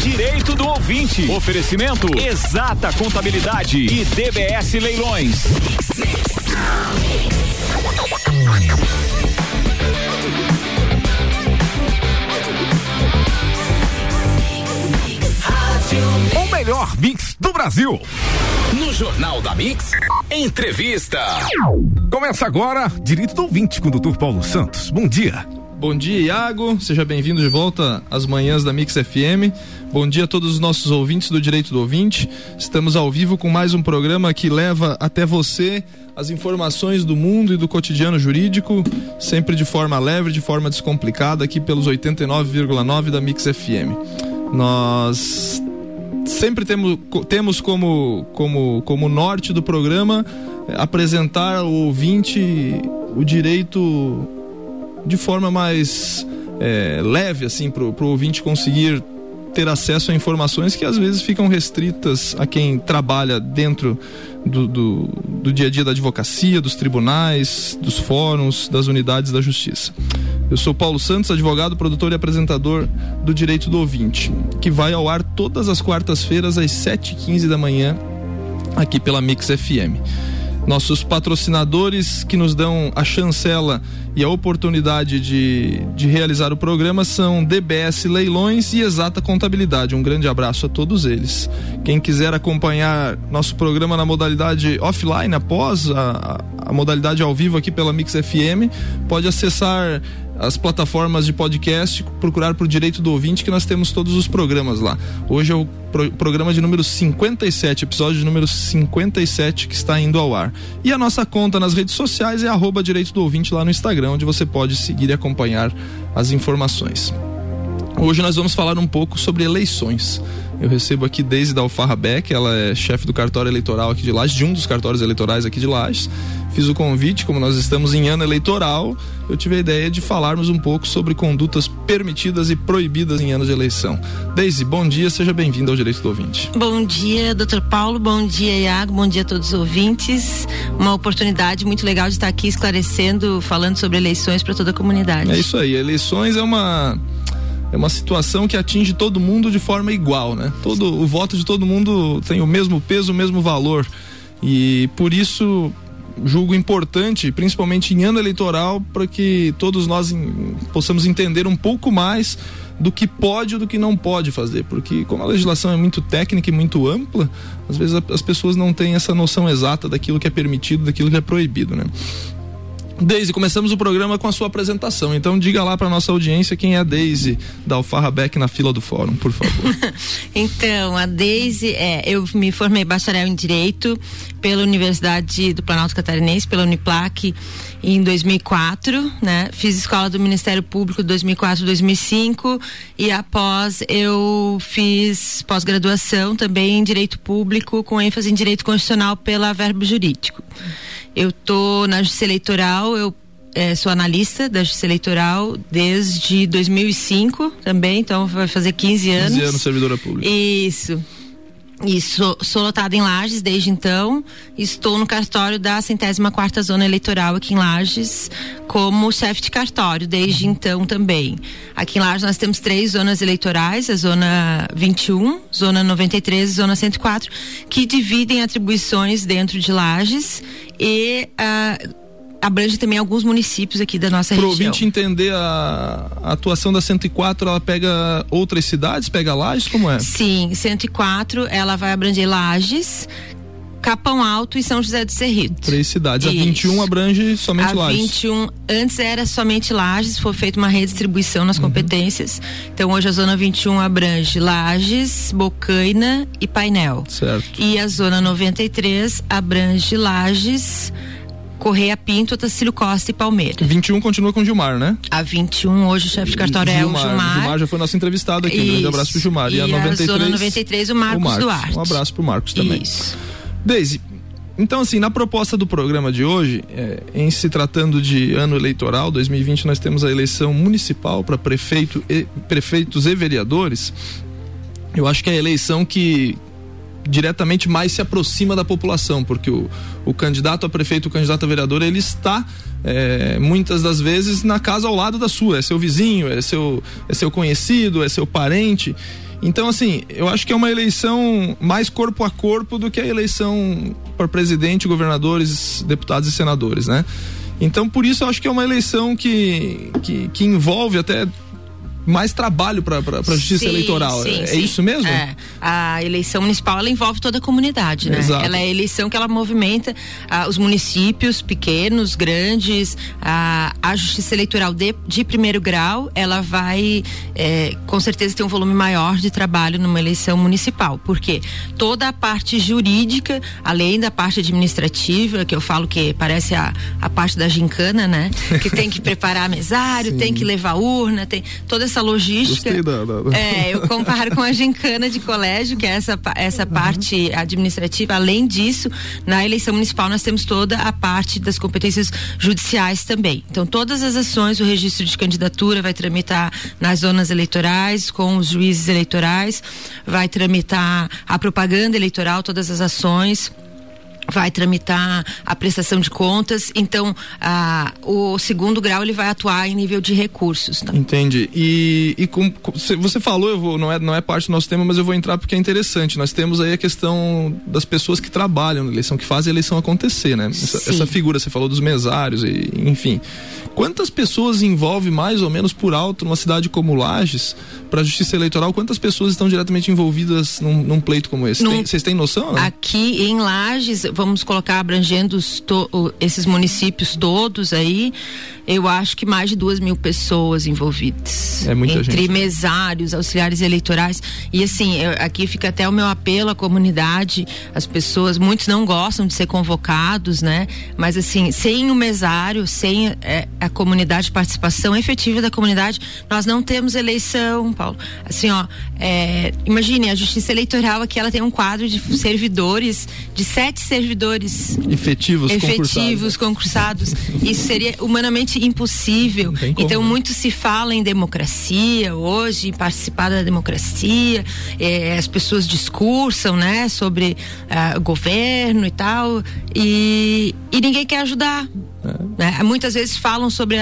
Direito do ouvinte. Oferecimento Exata Contabilidade e DBS Leilões. O melhor mix do Brasil. No Jornal da Mix, entrevista. Começa agora, Direito do Ouvinte com o Dr. Paulo Santos. Bom dia. Bom dia, Iago. Seja bem-vindo de volta às manhãs da Mix FM. Bom dia a todos os nossos ouvintes do Direito do Ouvinte. Estamos ao vivo com mais um programa que leva até você as informações do mundo e do cotidiano jurídico, sempre de forma leve, de forma descomplicada, aqui pelos 89,9 da Mix FM. Nós sempre temos, temos como, como, como norte do programa apresentar ao ouvinte o direito de forma mais é, leve, assim, para o ouvinte conseguir ter acesso a informações que às vezes ficam restritas a quem trabalha dentro do, do, do, dia a dia da advocacia, dos tribunais, dos fóruns, das unidades da justiça. Eu sou Paulo Santos, advogado, produtor e apresentador do Direito do Ouvinte, que vai ao ar todas as quartas-feiras às 7h15 da manhã, aqui pela Mix FM. Nossos patrocinadores que nos dão a chancela e a oportunidade de, de realizar o programa são DBS Leilões e Exata Contabilidade. Um grande abraço a todos eles. Quem quiser acompanhar nosso programa na modalidade offline, após a, a modalidade ao vivo aqui pela Mix FM, pode acessar as plataformas de podcast, procurar por Direito do Ouvinte, que nós temos todos os programas lá. Hoje é o pro, programa de número 57, episódio de número 57 que está indo ao ar. E a nossa conta nas redes sociais é arroba Direito do Ouvinte lá no Instagram, onde você pode seguir e acompanhar as informações. Hoje nós vamos falar um pouco sobre eleições. Eu recebo aqui Deise da Alfarra Beck, ela é chefe do cartório eleitoral aqui de Lages, de um dos cartórios eleitorais aqui de Lages. Fiz o convite, como nós estamos em ano eleitoral, eu tive a ideia de falarmos um pouco sobre condutas permitidas e proibidas em anos de eleição. Deise, bom dia, seja bem-vinda ao Direito do Ouvinte. Bom dia, doutor Paulo, bom dia, Iago, bom dia a todos os ouvintes. Uma oportunidade muito legal de estar aqui esclarecendo, falando sobre eleições para toda a comunidade. É isso aí, eleições é uma é uma situação que atinge todo mundo de forma igual, né? Todo o voto de todo mundo tem o mesmo peso, o mesmo valor. E por isso julgo importante, principalmente em ano eleitoral, para que todos nós em, possamos entender um pouco mais do que pode e do que não pode fazer, porque como a legislação é muito técnica e muito ampla, às vezes as pessoas não têm essa noção exata daquilo que é permitido, daquilo que é proibido, né? Deise, começamos o programa com a sua apresentação. Então diga lá para nossa audiência quem é a Deise da Alfarra Beck na fila do fórum, por favor. então, a Deise, é, eu me formei bacharel em Direito pela Universidade do Planalto Catarinense, pela Uniplac, em 2004, né? Fiz escola do Ministério Público 2004, 2005 e após eu fiz pós-graduação também em Direito Público com ênfase em Direito Constitucional pela Verbo Jurídico. Eu tô na Justiça Eleitoral, eu é, sou analista da Justiça Eleitoral desde 2005 também, então vai fazer 15 anos. 15 anos servidora pública. Isso. E sou, sou lotada em Lages desde então. Estou no cartório da centésima quarta zona eleitoral aqui em Lages como chefe de cartório desde então também. Aqui em Lages nós temos três zonas eleitorais, a zona 21, zona 93 e zona 104, que dividem atribuições dentro de Lages e uh, abrange também alguns municípios aqui da nossa Pro região. Para entender a, a, atuação da 104, ela pega outras cidades, pega Lages, como é? Sim, 104, ela vai abranger Lages, Capão Alto e São José do Cerrito. Três cidades. Isso. A 21 abrange somente a Lages. A 21, antes era somente Lages, foi feita uma redistribuição nas uhum. competências. Então hoje a zona 21 abrange Lages, Bocaina e Painel. Certo. E a zona 93 abrange Lages, Correia Pinto, Tacílio Costa e Palmeiras. 21 continua com Gilmar, né? A 21, hoje o chefe de cartório Gilmar, é o Gilmar. Gilmar já foi nosso entrevistado aqui. Isso. Um grande abraço pro Gilmar. E, e a, 93, a zona 93, o Marcos, o Marcos Duarte. Um abraço pro Marcos também. Isso. Deise, então, assim, na proposta do programa de hoje, é, em se tratando de ano eleitoral, 2020, nós temos a eleição municipal para prefeito e, prefeitos e vereadores. Eu acho que é a eleição que diretamente mais se aproxima da população, porque o, o candidato a prefeito, o candidato a vereador, ele está é, muitas das vezes na casa ao lado da sua, é seu vizinho, é seu, é seu conhecido, é seu parente. Então, assim, eu acho que é uma eleição mais corpo a corpo do que a eleição para presidente, governadores, deputados e senadores, né? Então, por isso, eu acho que é uma eleição que, que, que envolve até mais trabalho para a justiça sim, eleitoral. Sim, é, sim. isso mesmo? É. A eleição municipal ela envolve toda a comunidade, né? Exato. Ela é a eleição que ela movimenta ah, os municípios pequenos, grandes. Ah, a justiça eleitoral de, de primeiro grau, ela vai é, com certeza ter um volume maior de trabalho numa eleição municipal. Porque toda a parte jurídica, além da parte administrativa, que eu falo que parece a, a parte da gincana, né? Que tem que preparar mesário, tem que levar urna, tem toda essa logística. Da, da, É, eu comparo com a gincana de colégio, que é essa, essa uhum. parte administrativa. Além disso, na eleição municipal nós temos toda a parte das competências judiciais também. Então, todas as ações, o registro de candidatura vai tramitar nas zonas eleitorais, com os juízes eleitorais, vai tramitar a propaganda eleitoral, todas as ações vai tramitar a prestação de contas, então ah, o segundo grau ele vai atuar em nível de recursos. Tá? Entendi. E, e com, você falou, eu vou, não é não é parte do nosso tema, mas eu vou entrar porque é interessante. Nós temos aí a questão das pessoas que trabalham na eleição, que fazem a eleição acontecer, né? Essa, essa, figura, você falou dos mesários e enfim. Quantas pessoas envolve mais ou menos por alto numa cidade como Lages para a Justiça Eleitoral? Quantas pessoas estão diretamente envolvidas num, num pleito como esse? Vocês têm noção? Né? Aqui em Lages vamos colocar abrangendo esses municípios todos aí, eu acho que mais de duas mil pessoas envolvidas. É muita entre gente. mesários, auxiliares eleitorais. E assim, eu, aqui fica até o meu apelo à comunidade, as pessoas, muitos não gostam de ser convocados, né? Mas assim, sem o mesário, sem é, a comunidade, participação efetiva da comunidade, nós não temos eleição, Paulo. Assim, ó, é, imagine, a justiça eleitoral aqui, ela tem um quadro de servidores, de sete servidores efetivos, efetivos concursados. concursados. Isso seria humanamente impossível. Então, muito se fala em democracia hoje, em participar da democracia, eh, as pessoas discursam, né, sobre uh, governo e tal, e, e ninguém quer ajudar. É. Muitas vezes falam sobre,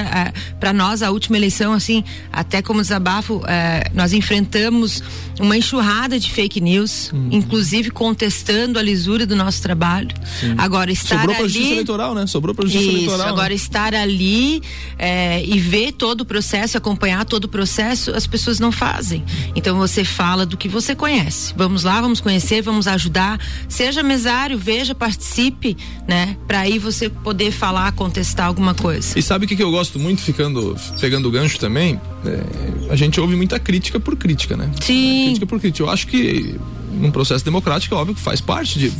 para nós, a última eleição, assim, até como desabafo, é, nós enfrentamos uma enxurrada de fake news, uhum. inclusive contestando a lisura do nosso trabalho. Sim. Agora, estar Sobrou ali. Justiça eleitoral, né? Sobrou para justiça isso, eleitoral. Né? Agora, né? estar ali é, e ver todo o processo, acompanhar todo o processo, as pessoas não fazem. Então, você fala do que você conhece. Vamos lá, vamos conhecer, vamos ajudar. Seja mesário, veja, participe, né? Para aí você poder falar, contestar alguma coisa. E sabe o que, que eu gosto muito, ficando, pegando o gancho também? É, a gente ouve muita crítica por crítica, né? Sim. Crítica por crítica. Eu acho que num processo democrático, é óbvio que faz parte de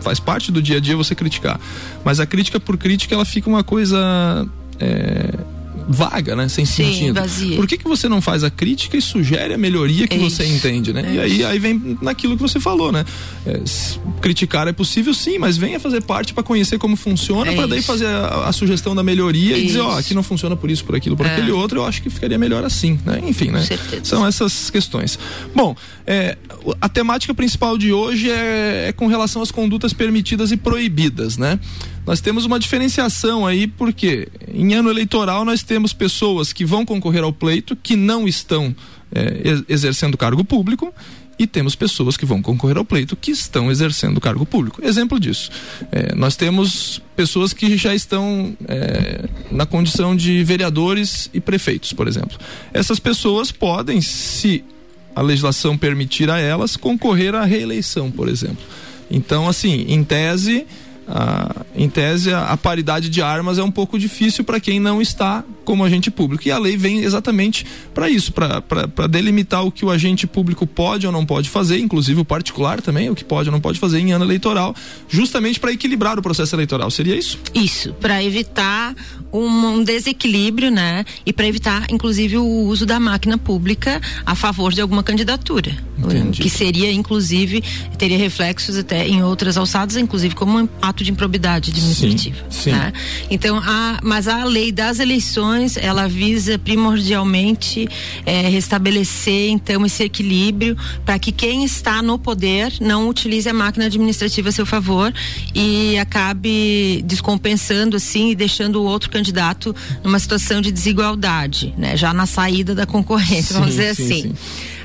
faz parte do dia a dia você criticar. Mas a crítica por crítica, ela fica uma coisa é, vaga, né? Sem Sim, sentido. Vazia. Por que, que você não faz a crítica e sugere a melhoria que você entende, né? E aí, aí vem naquilo que você falou, né? É, criticar é possível sim, mas venha fazer parte para conhecer como funciona, é para daí fazer a, a, sugestão da melhoria e dizer, ó, oh, aqui não funciona por isso, por aquilo, por é. aquele outro, eu acho que ficaria melhor assim, né? Enfim, né? São essas questões. Bom, é, a temática principal de hoje é, é com relação às condutas permitidas e proibidas, né? Nós temos uma diferenciação aí, porque em ano eleitoral nós temos pessoas que vão concorrer ao pleito que não estão é, exercendo cargo público e temos pessoas que vão concorrer ao pleito que estão exercendo cargo público. Exemplo disso, é, nós temos pessoas que já estão é, na condição de vereadores e prefeitos, por exemplo. Essas pessoas podem, se a legislação permitir a elas, concorrer à reeleição, por exemplo. Então, assim, em tese ah, em tese, a, a, paridade de armas é um pouco difícil para quem não está como agente público. E a lei vem exatamente para isso, para delimitar o que o agente público pode ou não pode fazer, inclusive o particular também, o que pode ou não pode fazer em ano eleitoral, justamente para equilibrar o processo eleitoral. Seria isso? Isso, para evitar um, um, desequilíbrio, né? E para evitar, inclusive, o uso da máquina pública a favor de alguma candidatura. Entendi. Que seria, inclusive, teria reflexos até em outras alçadas, inclusive como um ato de improbidade administrativa. Sim, sim. Né? Então, a, mas a lei das eleições ela visa primordialmente é, restabelecer então esse equilíbrio para que quem está no poder não utilize a máquina administrativa a seu favor e acabe descompensando assim e deixando o outro candidato numa situação de desigualdade, né? Já na saída da concorrência, vamos dizer sim, assim.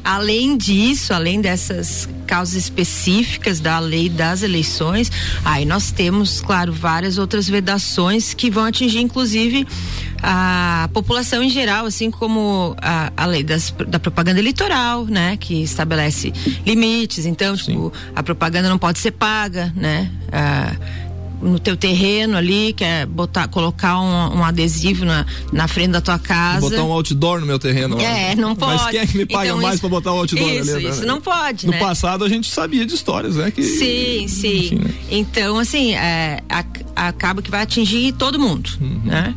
Além disso, além dessas causas específicas da lei das eleições, aí nós temos, claro, várias outras vedações que vão atingir, inclusive, a população em geral, assim como a, a lei das, da propaganda eleitoral, né, que estabelece limites. Então, tipo, a propaganda não pode ser paga, né? Ah, no teu terreno ali, quer botar, colocar um, um adesivo na, na frente da tua casa. Botar um outdoor no meu terreno. É, não pode. Mas quem é que me paga então, mais para botar o outdoor isso, ali? Né? Isso, não pode, No né? passado a gente sabia de histórias, né? Que, sim, sim. Enfim, né? Então, assim, é, acaba que vai atingir todo mundo, uhum. né?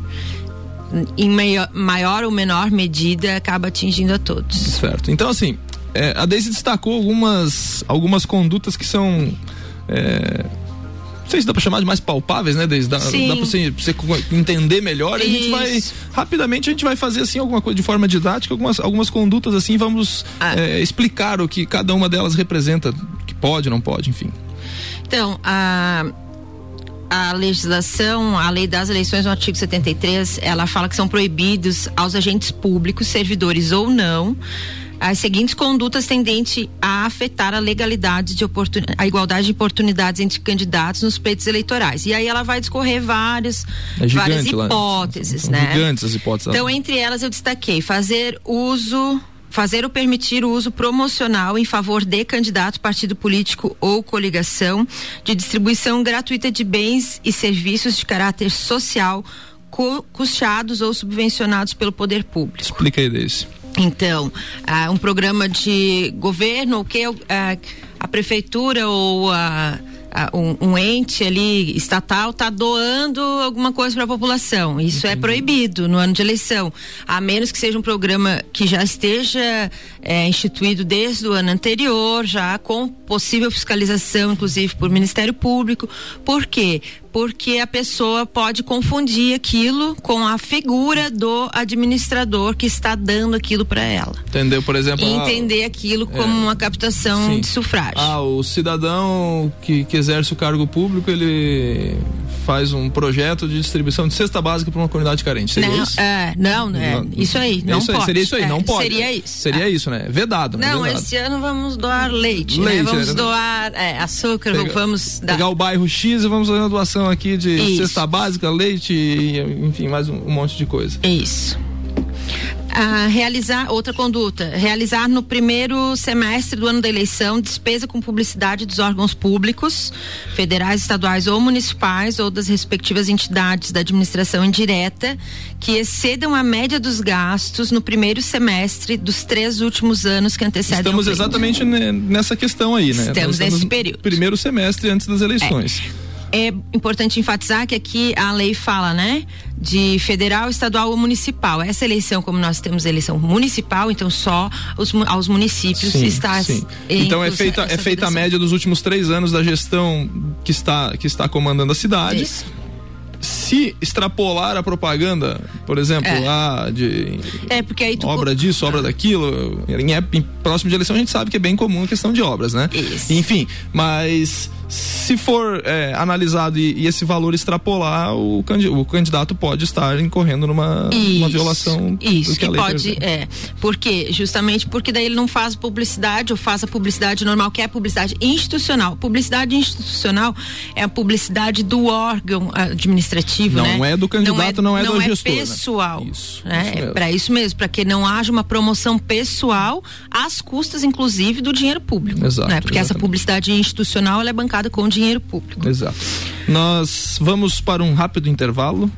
Em maior, maior ou menor medida, acaba atingindo a todos. Certo. Então, assim, é, a Deise destacou algumas, algumas condutas que são... É, não sei se dá pra chamar de mais palpáveis, né, Desde Dá, Sim. dá pra você, pra você entender melhor. Isso. A gente vai, rapidamente, a gente vai fazer assim alguma coisa de forma didática, algumas, algumas condutas assim, vamos ah. é, explicar o que cada uma delas representa, que pode, não pode, enfim. Então, a a legislação, a lei das eleições no artigo 73, ela fala que são proibidos aos agentes públicos, servidores ou não, as seguintes condutas tendentes a afetar a legalidade de oportun... a igualdade de oportunidades entre candidatos nos pleitos eleitorais. E aí ela vai discorrer várias, é várias hipóteses, lá. né? Gigantes as hipóteses. Então, entre elas eu destaquei fazer uso fazer ou permitir o uso promocional em favor de candidato, partido político ou coligação de distribuição gratuita de bens e serviços de caráter social custeados ou subvencionados pelo poder público. Explica aí desse. Então, uh, um programa de governo, o que uh, a prefeitura ou a um, um, ente ali estatal está doando alguma coisa para a população. Isso é Entendi. é proibido no ano de eleição, a menos que seja um programa que já esteja é, instituído desde o ano anterior, já com possível fiscalização, inclusive por Ministério Público. Por quê? Porque a pessoa pode confundir aquilo com a figura do administrador que está dando aquilo para ela. Entendeu? Por exemplo, e entender aquilo como é, uma captação sim. de sufrágio. Ah, o cidadão que, que exerce o cargo público, ele faz um projeto de distribuição de cesta básica para uma comunidade carente. Seria não, isso? É, não, é, não, isso aí, não isso pode. Aí, seria isso aí, é, não pode. Seria isso. Seria é. isso, né? Vedado. Não, vedado. esse ano vamos doar leite, né? leite né? Vamos doar é, açúcar, Pega, vamos dar... Pegar o bairro X e vamos fazer uma doação aqui de Isso. cesta básica, leite, enfim, mais um, um monte de coisa. Isso. Ah, realizar outra conduta, realizar no primeiro semestre do ano da eleição despesa com publicidade dos órgãos públicos, federais, estaduais ou municipais ou das respectivas entidades da administração indireta que excedam a média dos gastos no primeiro semestre dos três últimos anos que antecedem Estamos exatamente nessa questão aí, né? Estamos, estamos nesse período. Primeiro semestre antes das eleições. É é importante enfatizar que aqui a lei fala, né? De federal, estadual ou municipal. Essa eleição, como nós temos eleição municipal, então só os, aos municípios sim, está. Sim. Então é feita, é feita a média dos últimos três anos da gestão que está, que está comandando a cidade. Isso se extrapolar a propaganda, por exemplo, é. ah, de é, porque aí tu... obra disso, obra daquilo, em, em, próximo de eleição a gente sabe que é bem comum a questão de obras, né? Isso. Enfim, mas se for é, analisado e, e, esse valor extrapolar, o, o, candidato pode estar incorrendo numa, numa violação isso, do que, que pode, prevê. é. Por quê? Justamente porque daí ele não faz publicidade ou faz a publicidade normal, que é a publicidade institucional. Publicidade institucional é a publicidade do órgão administrativo, não né? é do candidato, não é, não é do não gestor. Não é pessoal. Né? Isso, né? isso é para isso mesmo, para que não haja uma promoção pessoal às custas, inclusive, do dinheiro público. Exato. Né? Porque exatamente. essa publicidade institucional é bancada com dinheiro público. Exato. Nós vamos para um rápido intervalo.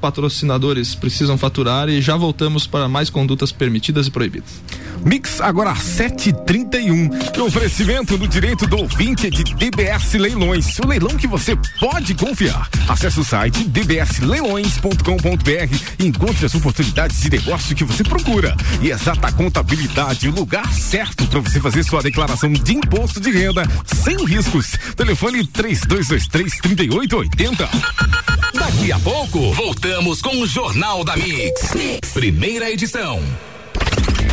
Patrocinadores precisam faturar e já voltamos para mais condutas permitidas e proibidas. Mix agora 731. O oferecimento do direito do ouvinte de DBS Leilões. O leilão que você pode confiar. Acesse o site dbsleilões.com.br e encontre as oportunidades de negócio que você procura. E exata contabilidade, o lugar certo para você fazer sua declaração de imposto de renda sem riscos. Telefone 3223 3880. Daqui a pouco, voltamos com o Jornal da mix. mix. Primeira edição.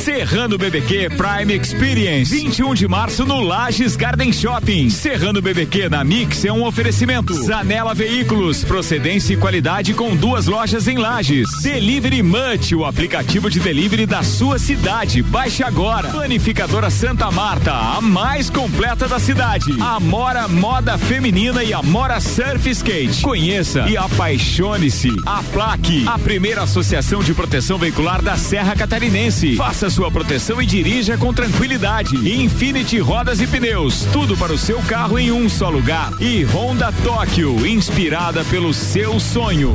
Serrano BBQ Prime Experience, 21 de março no Lages Garden Shopping. Serrano BBQ na Mix é um oferecimento. Zanela Veículos, procedência e qualidade com duas lojas em Lages. Delivery Munch, o aplicativo de delivery da sua cidade. Baixe agora. Planificadora Santa Marta, a mais completa da cidade. Amora Moda Feminina e Amora Surf Skate. Conheça e apaixone-se. A Plaque, a primeira associação de proteção veicular da Serra Catarinense. Faça sua proteção e dirija com tranquilidade. Infinity Rodas e Pneus, tudo para o seu carro em um só lugar. E Honda Tóquio, inspirada pelo seu sonho.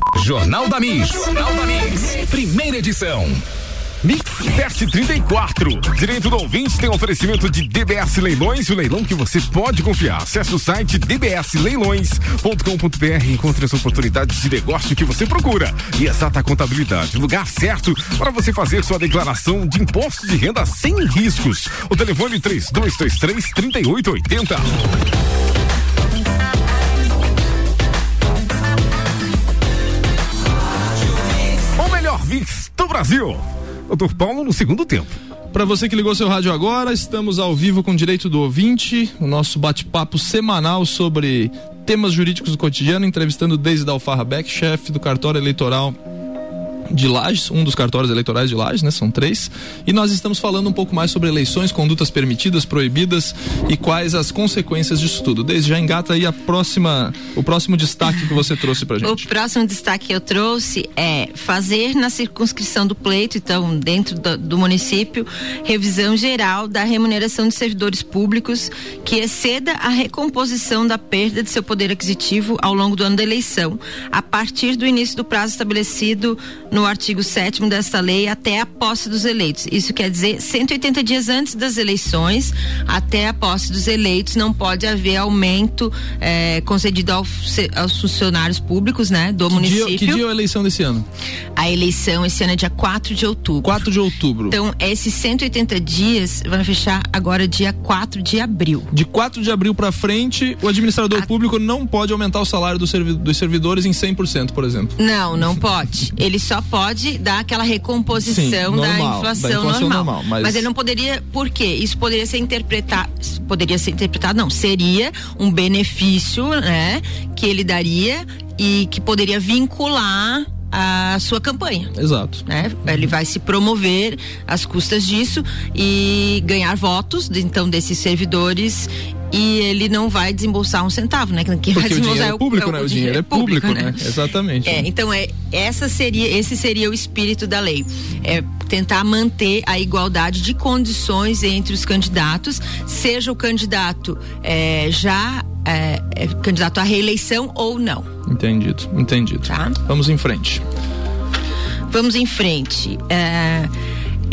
Jornal da Mix. Jornal da Mix. Primeira edição. Mix 734. Direito do ouvinte tem oferecimento de DBS Leilões, o leilão que você pode confiar. Acesse o site dbsleilões.com.br e encontre as oportunidades de negócio que você procura. E exata contabilidade, lugar certo para você fazer sua declaração de imposto de renda sem riscos. O telefone 3223 3880. Do Brasil. Doutor Paulo no segundo tempo. Para você que ligou seu rádio agora, estamos ao vivo com Direito do Ouvinte, o nosso bate-papo semanal sobre temas jurídicos do cotidiano, entrevistando desde Alfarra Beck, chefe do cartório eleitoral de Lages, um dos cartórios eleitorais de Lages, né? São três. E nós estamos falando um pouco mais sobre eleições, condutas permitidas, proibidas e quais as consequências disso tudo. Desde já engata aí a próxima, o próximo destaque que você trouxe pra gente. O próximo destaque que eu trouxe é fazer na circunscrição do pleito, então dentro do, do município, revisão geral da remuneração de servidores públicos que exceda a recomposição da perda de seu poder aquisitivo ao longo do ano da eleição, a partir do início do prazo estabelecido no no artigo 7 desta lei até a posse dos eleitos. Isso quer dizer 180 dias antes das eleições, até a posse dos eleitos, não pode haver aumento eh, concedido ao, aos funcionários públicos, né, do que município. Dia, que dia é a eleição desse ano? A eleição esse ano é dia 4 de outubro. 4 de outubro. Então, esses 180 dias vão fechar agora dia 4 de abril. De 4 de abril para frente, o administrador a... público não pode aumentar o salário do servi dos servidores em 100%, por exemplo. Não, não pode. Ele só pode dar aquela recomposição Sim, normal, da, inflação da inflação normal. normal mas... mas... ele não poderia, por quê? Isso poderia ser interpretado, poderia ser interpretado, não, seria um benefício, né, que ele daria e que poderia vincular a sua campanha. Exato. Né? Ele vai se promover às custas disso e ganhar votos, então, desses servidores e ele não vai desembolsar um centavo, né? Quem vai desembolsar é o público, é o, né? O, dinheiro, é público, público né? né? Exatamente. É, então é essa seria esse seria o espírito da lei, é tentar manter a igualdade de condições entre os candidatos, seja o candidato é, já é, é, candidato à reeleição ou não. Entendido, entendido. Tá? Vamos em frente. Vamos em frente. É,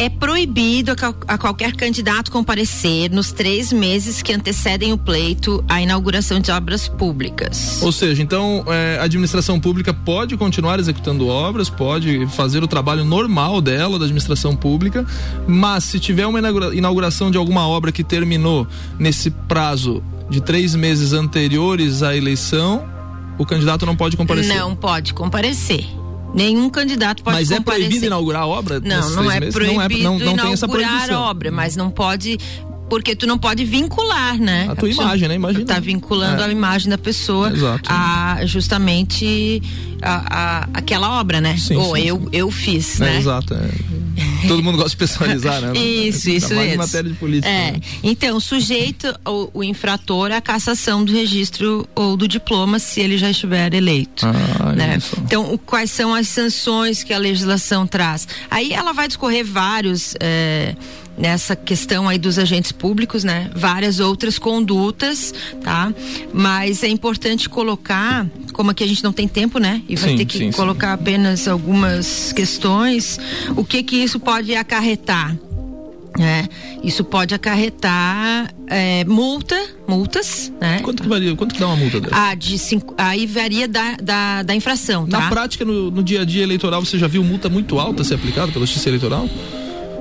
É proibido a, a, qualquer candidato comparecer nos três meses que antecedem o pleito à inauguração de obras públicas. Ou seja, então é, a administração pública pode continuar executando obras, pode fazer o trabalho normal dela, da administração pública, mas se tiver uma inauguração de alguma obra que terminou nesse prazo de três meses anteriores à eleição, o candidato não pode comparecer. Não pode comparecer. Nenhum candidato pode mas comparecer. Mas é proibido inaugurar obra? Não, não é, proibido não é não, não inaugurar obra, mas não pode porque tu não pode vincular, né? A tua a imagem, né? Imagina. Tá vinculando é. a imagem da pessoa Exato. a justamente a, a, aquela obra, né? Sim, Ou sim, eu, sim. eu fiz, é, né? Exato. É. Todo mundo gosta de personalizar, né? isso, isso mesmo. matéria de política. É. Né? Então, sujeito o, o, infrator à cassação do registro ou do diploma se ele já estiver eleito. Ah, né? Então, o, quais são as sanções que a legislação traz? Aí ela vai discorrer vários. É, nessa questão aí dos agentes públicos, né? Várias outras condutas, tá? Mas é importante colocar, como aqui a gente não tem tempo, né? E vai sim, ter que sim, colocar sim. apenas algumas questões, o que que isso pode acarretar? É, isso pode acarretar é, multa, multas, né? Quanto que varia? Quanto que dá uma multa dessa? Ah, de cinco, aí varia da, da, da infração, tá? Na prática, no, no, dia a dia eleitoral, você já viu multa muito alta ser aplicada pela Justiça Eleitoral?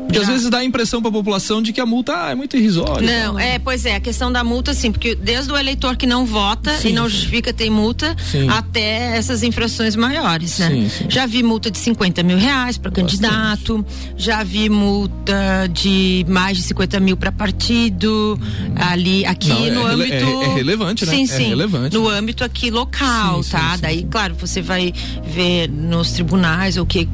Porque Já. às vezes dá a impressão para a população de que a multa ah, é muito irrisória. Não, então. é, pois é, a questão da multa, sim, porque desde o eleitor que não vota sim, e não justifica tem multa, sim. até essas infrações maiores, né? Sim, já vi multa de 50 mil reais para candidato, já vi multa de mais de 50 mil para partido, hum. ali, aqui não, no é, âmbito. É, é, relevante, né? Sim, é sim. relevante. No âmbito aqui local, tá? Daí, claro, você vai ver nos tribunais o que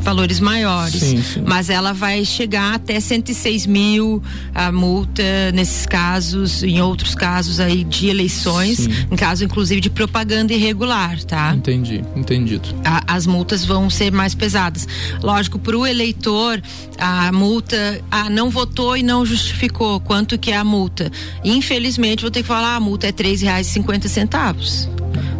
valores maiores. Mas ela vai chegar até 106 mil a multa nesses casos, em outros casos aí de eleições, Sim. em caso inclusive de propaganda irregular, tá? Entendi, entendido. A, as multas vão ser mais pesadas. Lógico, para o eleitor, a multa, ah, não votou e não justificou quanto que é a multa. Infelizmente, vou ter que falar, a multa é três reais e cinquenta centavos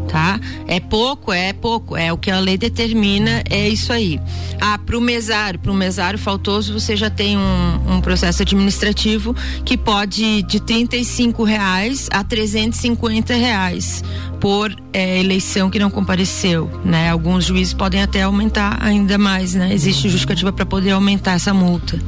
tá? É pouco, é pouco, é o que a lei determina, é isso aí. Ah, para o mesário, para o mesário faltoso, você já tem um, um, processo administrativo que pode de 35 reais a 350 reais por é, eleição que não compareceu, né? Alguns juízes podem até aumentar ainda mais, né? Existe justificativa para poder aumentar essa multa.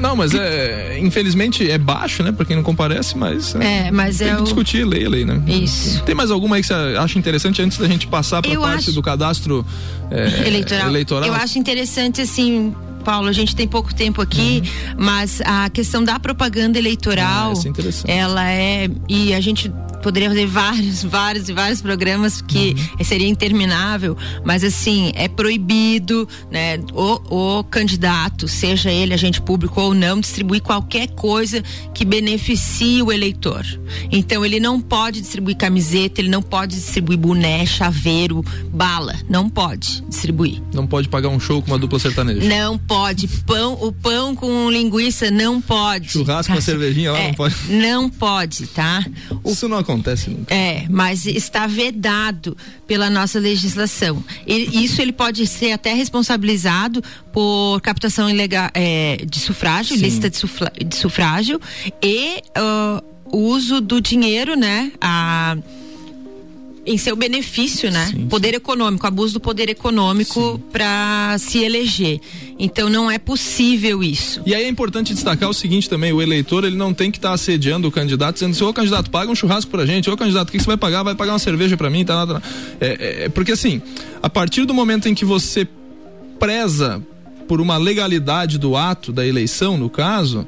Não, mas é infelizmente é baixo, né, para quem não comparece, mas é, é mas tem é que o... discutir lei, lei, né? Isso. Tem mais alguma aí que você acha interessante antes da gente passar para parte acho... do cadastro é, eleitoral. eleitoral? Eu acho interessante assim Paulo, a gente tem pouco tempo aqui, uhum. mas a questão da propaganda eleitoral, ah, é ela é e a gente poderia fazer vários, vários e vários programas que uhum. seria interminável, mas assim, é proibido, né, o, o candidato, seja ele agente público ou não, distribuir qualquer coisa que beneficie o eleitor. Então ele não pode distribuir camiseta, ele não pode distribuir boné, chaveiro, bala, não pode distribuir. Não pode pagar um show com uma dupla sertaneja. Não pode. Pão, o pão com linguiça não pode. Churrasco com cervejinha lá é, não pode. Não pode, tá? O, Isso não acontece nunca. É, mas está vedado pela nossa legislação. Isso ele pode ser até responsabilizado por captação ilegal é, de sufrágio, Sim. lista de, sufla, de sufrágio e uh, uso do dinheiro, né? A em seu benefício, né? Sim, poder sim. econômico, abuso do poder econômico para se eleger. Então não é possível isso. E aí é importante destacar o seguinte também, o eleitor ele não tem que estar tá assediando o candidato, dizendo assim, ô candidato, paga um churrasco pra gente, ô candidato, o que você vai pagar? Vai pagar uma cerveja para mim, tá, tá, tá. É, é, é, porque assim, a partir do momento em que você preza por uma legalidade do ato da eleição, no caso,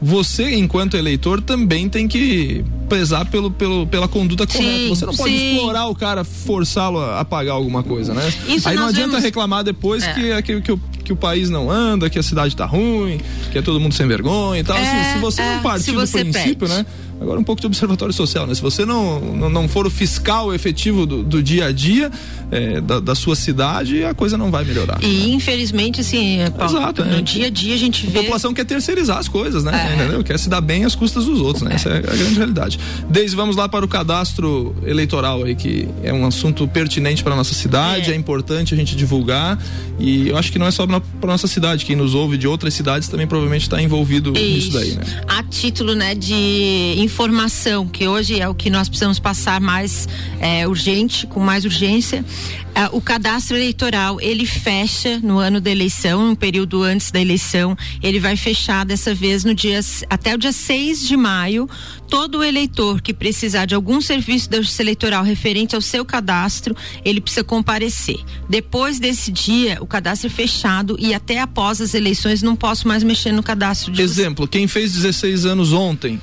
você, enquanto eleitor, também tem que prezar pelo, pelo, pela conduta sim, correta. Você não pode sim. explorar o cara, forçá-lo a, a, pagar alguma coisa, né? Isso Aí não adianta vemos... reclamar depois é. que, que, que, o, que o país não anda, que a cidade tá ruim, que é todo mundo sem vergonha e tal. É, assim, se você é, não partir do princípio, pede. né? Agora um pouco de observatório social, né? Se você não, não, não for o fiscal efetivo do, do dia a dia é, da, da, sua cidade, a coisa não vai melhorar. E né? infelizmente, assim, Paulo, Exato, no é. dia a dia a gente vê. A população quer terceirizar as coisas, né? É. Entendeu? Quer se dar bem às custas dos outros, né? Essa é a grande realidade. Desde vamos lá para o cadastro eleitoral aí, que é um assunto pertinente para nossa cidade, é. é. importante a gente divulgar. E eu acho que não é só para nossa cidade, quem nos ouve de outras cidades também provavelmente está envolvido Isso. nisso daí, né? A título, né, de informação, que hoje é o que nós precisamos passar mais é, urgente, com mais urgência. É, o cadastro eleitoral ele fecha no ano da eleição, um período antes da eleição. Ele vai fechar dessa vez no dia até o dia 6 de maio. Todo eleitor que precisar de algum serviço da Justiça Eleitoral referente ao seu cadastro, ele precisa comparecer. Depois desse dia, o cadastro é fechado e até após as eleições não posso mais mexer no cadastro de Exemplo, quem fez 16 anos ontem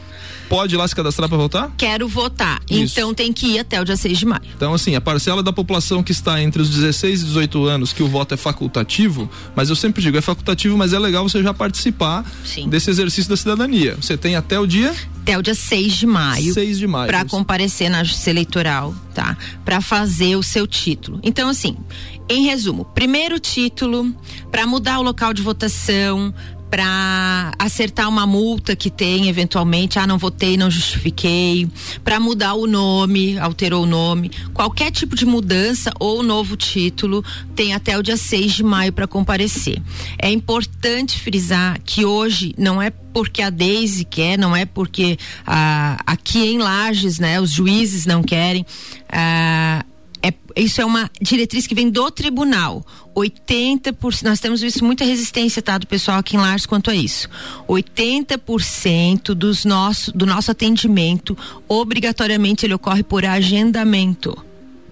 pode ir lá se cadastrar para votar? Quero votar. Isso. Então tem que ir até o dia 6 de maio. Então, assim, a parcela da população que está entre os 16 e 18 anos, que o voto é facultativo, mas eu sempre digo, é facultativo, mas é legal você já participar Sim. desse exercício da cidadania. Você tem até o dia até o dia 6 de maio. 6 de maio. Para comparecer na justiça eleitoral, tá? Para fazer o seu título. Então, assim, em resumo, primeiro título, para mudar o local de votação, para acertar uma multa que tem eventualmente, ah, não votei, não justifiquei, para mudar o nome, alterou o nome, qualquer tipo de mudança ou novo título tem até o dia 6 de maio para comparecer. É importante frisar que hoje não é porque a Deise quer, não é porque ah, aqui em Lages, né, os juízes não querem. Ah, é, isso é uma diretriz que vem do tribunal. 80%, nós temos visto muita resistência, tá, do pessoal aqui em Lares quanto a isso. 80% dos nosso, do nosso atendimento, obrigatoriamente, ele ocorre por agendamento.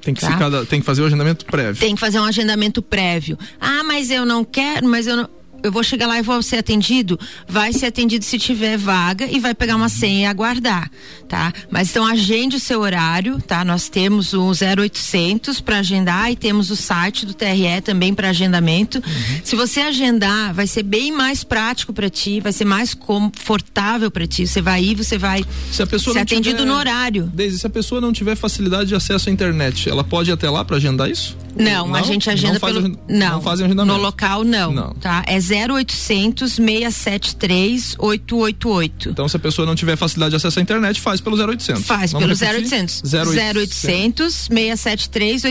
Tem que, tá? cada, tem que fazer o agendamento prévio. Tem que fazer um agendamento prévio. Ah, mas eu não quero, mas eu não eu vou chegar lá e vou ser atendido, vai ser atendido se tiver vaga e vai pegar uma senha e aguardar, tá? Mas então agende o seu horário, tá? Nós temos o 0800 para agendar e temos o site do TRE também para agendamento. Uhum. Se você agendar, vai ser bem mais prático para ti, vai ser mais confortável para ti. Você vai ir, você vai se a pessoa ser atendido tiver, no horário. Desde se a pessoa não tiver facilidade de acesso à internet, ela pode ir até lá para agendar isso? Não, não, a gente agenda não pelo não, não fazem agendamento. No local não, não. tá? É 0800 673 888. Então se a pessoa não tiver facilidade de acesso à internet, faz pelo 0800. Faz Vamos pelo 0800. 0800 673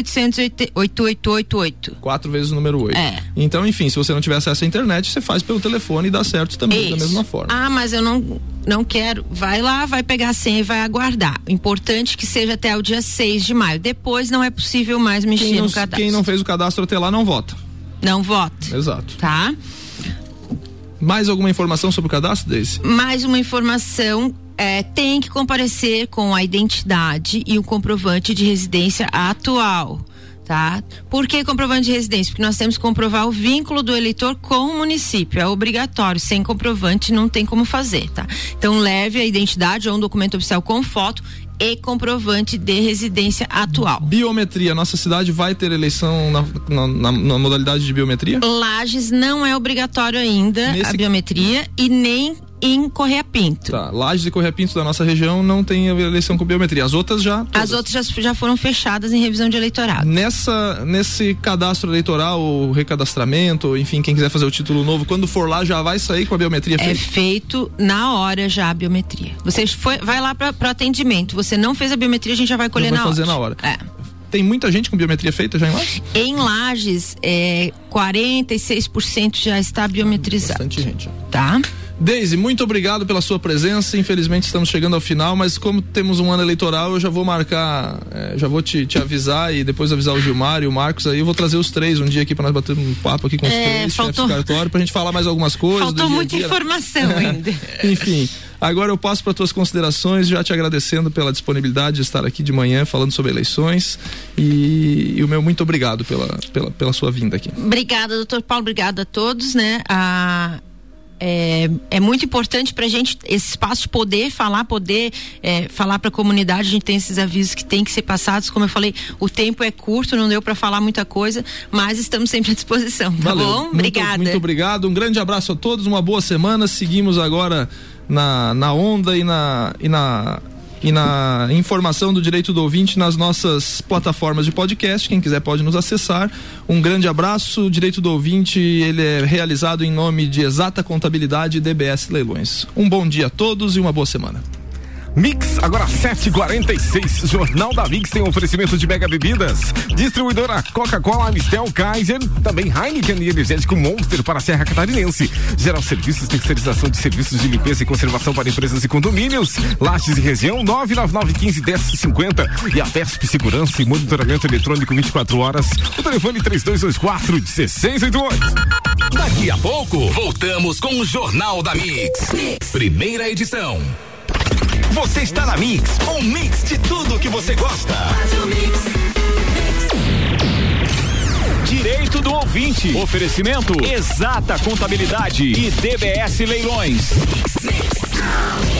8888. Quatro vezes o número 8. É. Então, enfim, se você não tiver acesso à internet, você faz pelo telefone e dá certo também Isso. da mesma forma. Ah, mas eu não não quero, vai lá, vai pegar a senha e vai aguardar. Importante que seja até o dia 6 de maio. Depois não é possível mais mexer não, no cadastro. Quem não fez o cadastro até lá não vota. Não vota. Exato. Tá? Mais alguma informação sobre o cadastro desse? Mais uma informação é, tem que comparecer com a identidade e o comprovante de residência atual. Tá? Por que comprovante de residência? Porque nós temos que comprovar o vínculo do eleitor com o município. É obrigatório. Sem comprovante não tem como fazer, tá? Então leve a identidade ou um documento oficial com foto e comprovante de residência atual. Biometria, nossa cidade vai ter eleição na, na, na, na modalidade de biometria? Lages não é obrigatório ainda Nesse... a biometria e nem em Correia Pinto. Tá, Lages e Correia Pinto da nossa região não tem eleição com biometria. As outras já. Todas. As outras já, já foram fechadas em revisão de eleitorado. Nessa, nesse cadastro eleitoral, o recadastramento, enfim, quem quiser fazer o título novo, quando for lá já vai sair com a biometria feita? É feito na hora já a biometria. Você foi, vai lá para o atendimento. Você não fez a biometria, a gente já vai colher vai na fazer hora. na hora. É tem muita gente com biometria feita já em Lages? Em Lages, é, 46% já está biometrizado. Bastante gente. Tá? Deise, muito obrigado pela sua presença. Infelizmente estamos chegando ao final, mas como temos um ano eleitoral, eu já vou marcar, é, já vou te, te, avisar e depois avisar o Gilmar e o Marcos aí. Eu vou trazer os três um dia aqui para nós bater um papo aqui com os é, três faltou... chefes de cartório pra gente falar mais algumas coisas. Faltou muita dia, informação ainda. Enfim. Agora eu passo para tuas considerações, já te agradecendo pela disponibilidade de estar aqui de manhã falando sobre eleições e, e o meu muito obrigado pela, pela, pela sua vinda aqui. Obrigada, doutor Paulo, obrigada a todos, né? A é, é muito importante para a gente esse espaço de poder falar, poder é, falar para a comunidade. A gente tem esses avisos que tem que ser passados. Como eu falei, o tempo é curto, não deu para falar muita coisa, mas estamos sempre à disposição. Tá Valeu. bom? Muito, Obrigada. Muito obrigado. Um grande abraço a todos, uma boa semana. Seguimos agora na, na onda e na, e na e na informação do direito do ouvinte nas nossas plataformas de podcast. Quem quiser pode nos acessar. Um grande abraço. O direito do ouvinte ele é realizado em nome de Exata Contabilidade e DBS Leilões. Um bom dia a todos e uma boa semana. Mix, agora 746. Jornal da Mix tem um oferecimento de mega bebidas. Distribuidora Coca-Cola, Amistel, Kaiser, também Heineken e Energético Monster para a Serra Catarinense. Geral Serviços, terceirização de serviços de limpeza e conservação para empresas e condomínios. Lages e região, 99915 1050. E a VESP Segurança e Monitoramento Eletrônico 24 horas. O telefone 3224 1688. Daqui a pouco, voltamos com o Jornal da mix. mix. Primeira edição. Você está na Mix, um mix de tudo que você gosta. Direito do ouvinte. Oferecimento Exata Contabilidade e DBS Leilões. Mix, mix.